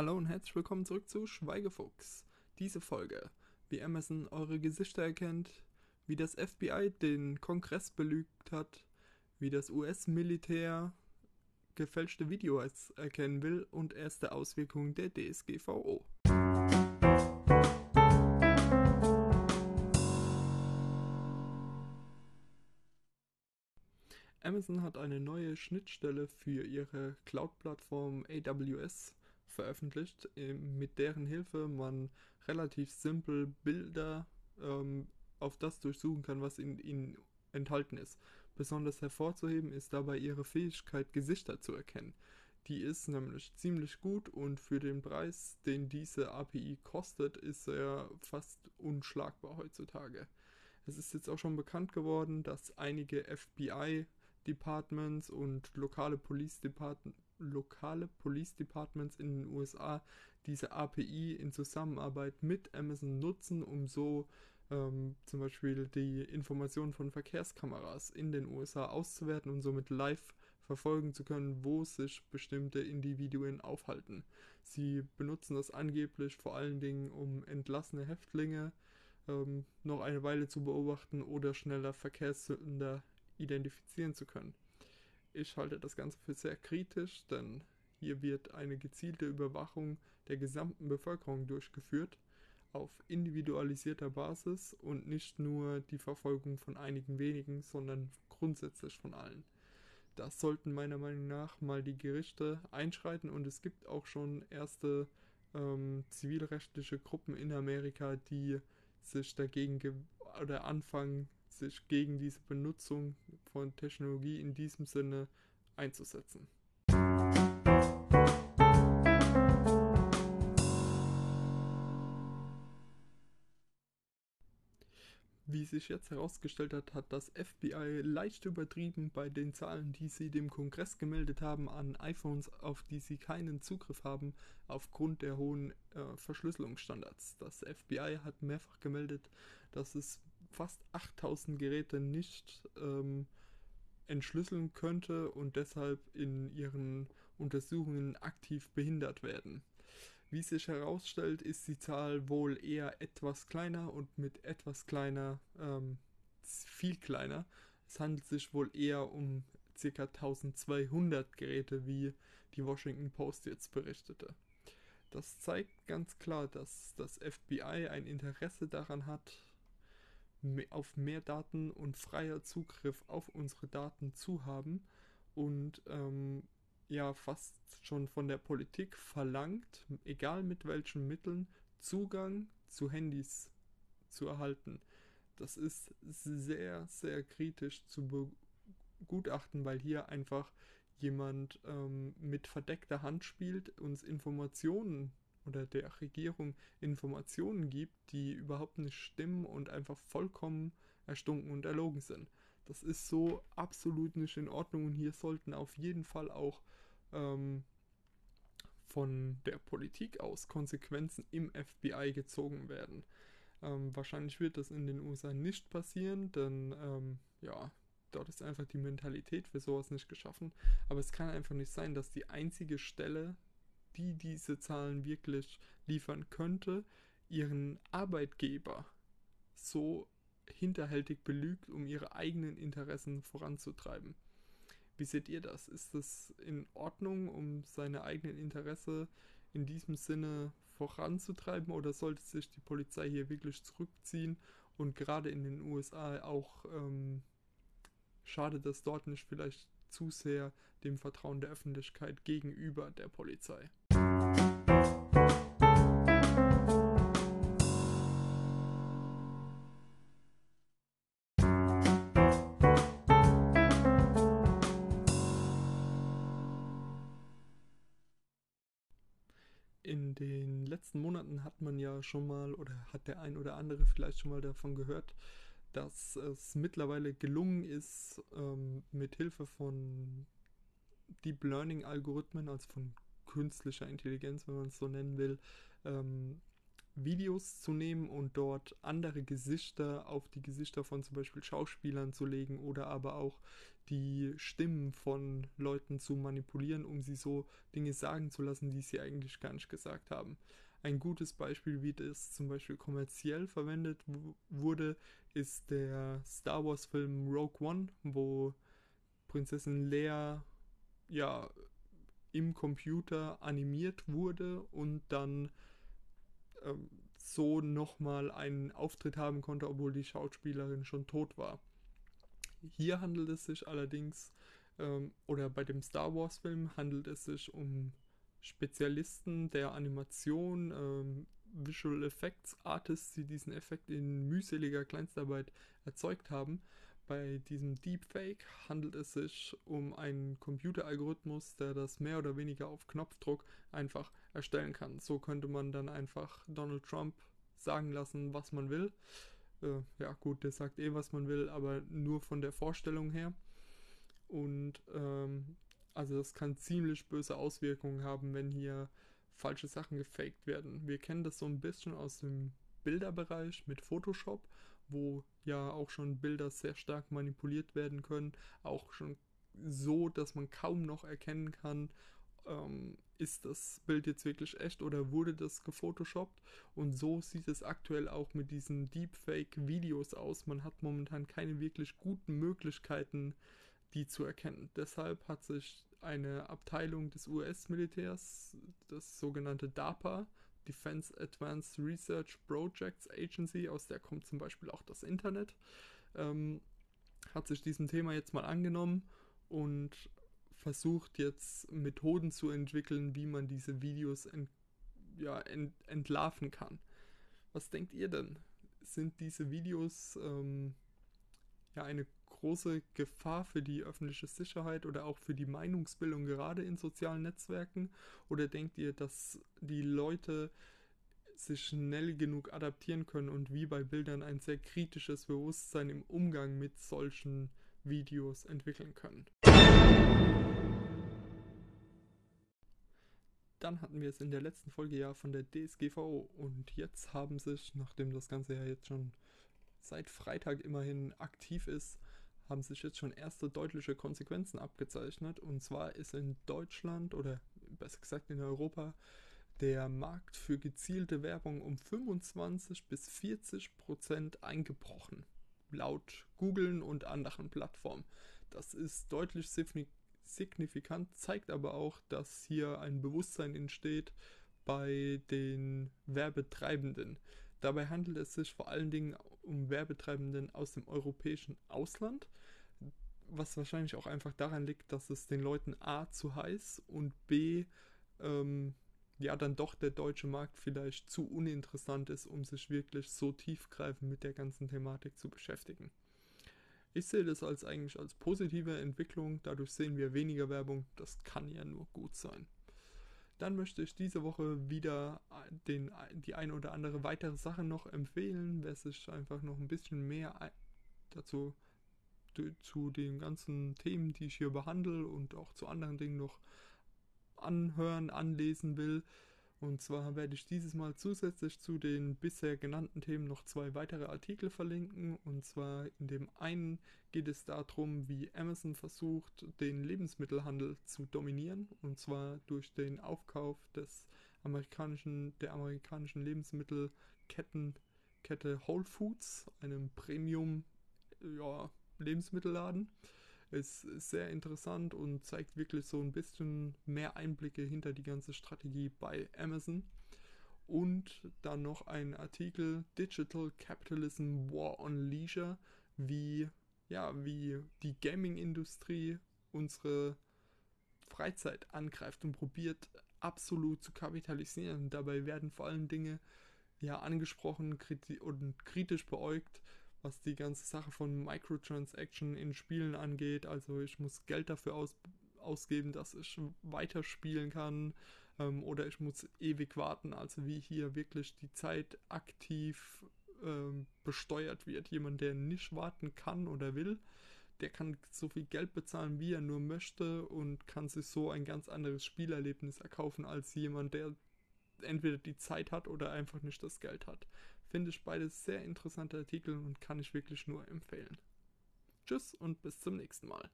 Hallo und herzlich willkommen zurück zu Schweigefuchs. Diese Folge, wie Amazon eure Gesichter erkennt, wie das FBI den Kongress belügt hat, wie das US-Militär gefälschte Videos erkennen will und erste Auswirkungen der DSGVO. Amazon hat eine neue Schnittstelle für ihre Cloud-Plattform AWS veröffentlicht, mit deren Hilfe man relativ simpel Bilder ähm, auf das durchsuchen kann, was in ihnen enthalten ist. Besonders hervorzuheben ist dabei ihre Fähigkeit, Gesichter zu erkennen. Die ist nämlich ziemlich gut und für den Preis, den diese API kostet, ist er fast unschlagbar heutzutage. Es ist jetzt auch schon bekannt geworden, dass einige FBI Departments und lokale Police, Depart lokale Police Departments in den USA diese API in Zusammenarbeit mit Amazon nutzen, um so ähm, zum Beispiel die Informationen von Verkehrskameras in den USA auszuwerten und somit live verfolgen zu können, wo sich bestimmte Individuen aufhalten. Sie benutzen das angeblich vor allen Dingen, um entlassene Häftlinge ähm, noch eine Weile zu beobachten oder schneller Verkehrssünder identifizieren zu können. Ich halte das Ganze für sehr kritisch, denn hier wird eine gezielte Überwachung der gesamten Bevölkerung durchgeführt auf individualisierter Basis und nicht nur die Verfolgung von einigen wenigen, sondern grundsätzlich von allen. Das sollten meiner Meinung nach mal die Gerichte einschreiten und es gibt auch schon erste ähm, zivilrechtliche Gruppen in Amerika, die sich dagegen oder anfangen, sich gegen diese Benutzung von Technologie in diesem Sinne einzusetzen. Wie sich jetzt herausgestellt hat, hat das FBI leicht übertrieben bei den Zahlen, die sie dem Kongress gemeldet haben an iPhones, auf die sie keinen Zugriff haben, aufgrund der hohen äh, Verschlüsselungsstandards. Das FBI hat mehrfach gemeldet, dass es fast 8000 Geräte nicht ähm, entschlüsseln könnte und deshalb in ihren Untersuchungen aktiv behindert werden. Wie sich herausstellt, ist die Zahl wohl eher etwas kleiner und mit etwas kleiner ähm, viel kleiner. Es handelt sich wohl eher um ca. 1200 Geräte, wie die Washington Post jetzt berichtete. Das zeigt ganz klar, dass das FBI ein Interesse daran hat, auf mehr Daten und freier Zugriff auf unsere Daten zu haben und ähm, ja fast schon von der Politik verlangt, egal mit welchen Mitteln, Zugang zu Handys zu erhalten. Das ist sehr, sehr kritisch zu begutachten, weil hier einfach jemand ähm, mit verdeckter Hand spielt, uns Informationen oder der Regierung Informationen gibt, die überhaupt nicht stimmen und einfach vollkommen erstunken und erlogen sind. Das ist so absolut nicht in Ordnung und hier sollten auf jeden Fall auch ähm, von der Politik aus Konsequenzen im FBI gezogen werden. Ähm, wahrscheinlich wird das in den USA nicht passieren, denn ähm, ja, dort ist einfach die Mentalität für sowas nicht geschaffen. Aber es kann einfach nicht sein, dass die einzige Stelle die diese Zahlen wirklich liefern könnte, ihren Arbeitgeber so hinterhältig belügt, um ihre eigenen Interessen voranzutreiben. Wie seht ihr das? Ist das in Ordnung, um seine eigenen Interessen in diesem Sinne voranzutreiben oder sollte sich die Polizei hier wirklich zurückziehen und gerade in den USA auch ähm, schade, dass dort nicht vielleicht zu sehr dem Vertrauen der Öffentlichkeit gegenüber der Polizei? In den letzten Monaten hat man ja schon mal oder hat der ein oder andere vielleicht schon mal davon gehört, dass es mittlerweile gelungen ist, ähm, mit Hilfe von Deep Learning Algorithmen, also von künstlicher Intelligenz, wenn man es so nennen will, ähm, Videos zu nehmen und dort andere Gesichter auf die Gesichter von zum Beispiel Schauspielern zu legen oder aber auch die Stimmen von Leuten zu manipulieren, um sie so Dinge sagen zu lassen, die sie eigentlich gar nicht gesagt haben. Ein gutes Beispiel, wie das zum Beispiel kommerziell verwendet wurde, ist der Star Wars-Film Rogue One, wo Prinzessin Leia ja im Computer animiert wurde und dann ähm, so nochmal einen Auftritt haben konnte, obwohl die Schauspielerin schon tot war. Hier handelt es sich allerdings, ähm, oder bei dem Star Wars-Film handelt es sich um Spezialisten der Animation, ähm, Visual Effects Artists, die diesen Effekt in mühseliger Kleinstarbeit erzeugt haben. Bei diesem Deepfake handelt es sich um einen Computeralgorithmus, der das mehr oder weniger auf Knopfdruck einfach erstellen kann. So könnte man dann einfach Donald Trump sagen lassen, was man will. Äh, ja gut, der sagt eh, was man will, aber nur von der Vorstellung her. Und ähm, also das kann ziemlich böse Auswirkungen haben, wenn hier falsche Sachen gefaked werden. Wir kennen das so ein bisschen aus dem Bilderbereich mit Photoshop, wo ja auch schon Bilder sehr stark manipuliert werden können, auch schon so, dass man kaum noch erkennen kann, ähm, ist das Bild jetzt wirklich echt oder wurde das gefotoshoppt? Und so sieht es aktuell auch mit diesen Deepfake-Videos aus. Man hat momentan keine wirklich guten Möglichkeiten, die zu erkennen. Deshalb hat sich eine Abteilung des US-Militärs, das sogenannte DARPA, Defense Advanced Research Projects Agency, aus der kommt zum Beispiel auch das Internet, ähm, hat sich diesem Thema jetzt mal angenommen und versucht jetzt Methoden zu entwickeln, wie man diese Videos ent, ja, ent, entlarven kann. Was denkt ihr denn? Sind diese Videos ähm, ja eine große Gefahr für die öffentliche Sicherheit oder auch für die Meinungsbildung gerade in sozialen Netzwerken? Oder denkt ihr, dass die Leute sich schnell genug adaptieren können und wie bei Bildern ein sehr kritisches Bewusstsein im Umgang mit solchen Videos entwickeln können? Dann hatten wir es in der letzten Folge ja von der DSGVO und jetzt haben sich, nachdem das Ganze ja jetzt schon seit Freitag immerhin aktiv ist, haben sich jetzt schon erste deutliche Konsequenzen abgezeichnet. Und zwar ist in Deutschland oder besser gesagt in Europa der Markt für gezielte Werbung um 25 bis 40 Prozent eingebrochen. Laut Googlen und anderen Plattformen. Das ist deutlich signifikant, zeigt aber auch, dass hier ein Bewusstsein entsteht bei den Werbetreibenden. Dabei handelt es sich vor allen Dingen um Werbetreibenden aus dem europäischen Ausland, was wahrscheinlich auch einfach daran liegt, dass es den Leuten A zu heiß und B ähm, ja dann doch der deutsche Markt vielleicht zu uninteressant ist, um sich wirklich so tiefgreifend mit der ganzen Thematik zu beschäftigen. Ich sehe das als eigentlich als positive Entwicklung. Dadurch sehen wir weniger Werbung. Das kann ja nur gut sein. Dann möchte ich diese Woche wieder den, die eine oder andere weitere Sache noch empfehlen, wer sich einfach noch ein bisschen mehr dazu zu den ganzen Themen, die ich hier behandle und auch zu anderen Dingen noch anhören, anlesen will. Und zwar werde ich dieses Mal zusätzlich zu den bisher genannten Themen noch zwei weitere Artikel verlinken. Und zwar in dem einen geht es darum, wie Amazon versucht, den Lebensmittelhandel zu dominieren. Und zwar durch den Aufkauf des amerikanischen, der amerikanischen Lebensmittelketten Kette Whole Foods, einem Premium ja, Lebensmittelladen. Ist sehr interessant und zeigt wirklich so ein bisschen mehr Einblicke hinter die ganze Strategie bei Amazon. Und dann noch ein Artikel Digital Capitalism War on Leisure, wie, ja, wie die Gaming-Industrie unsere Freizeit angreift und probiert absolut zu kapitalisieren. Dabei werden vor allen Dingen ja angesprochen und kritisch beäugt, was die ganze Sache von Microtransaction in Spielen angeht. Also ich muss Geld dafür aus, ausgeben, dass ich weiterspielen kann ähm, oder ich muss ewig warten. Also wie hier wirklich die Zeit aktiv ähm, besteuert wird. Jemand, der nicht warten kann oder will, der kann so viel Geld bezahlen, wie er nur möchte und kann sich so ein ganz anderes Spielerlebnis erkaufen als jemand, der entweder die Zeit hat oder einfach nicht das Geld hat. Finde ich beides sehr interessante Artikel und kann ich wirklich nur empfehlen. Tschüss und bis zum nächsten Mal.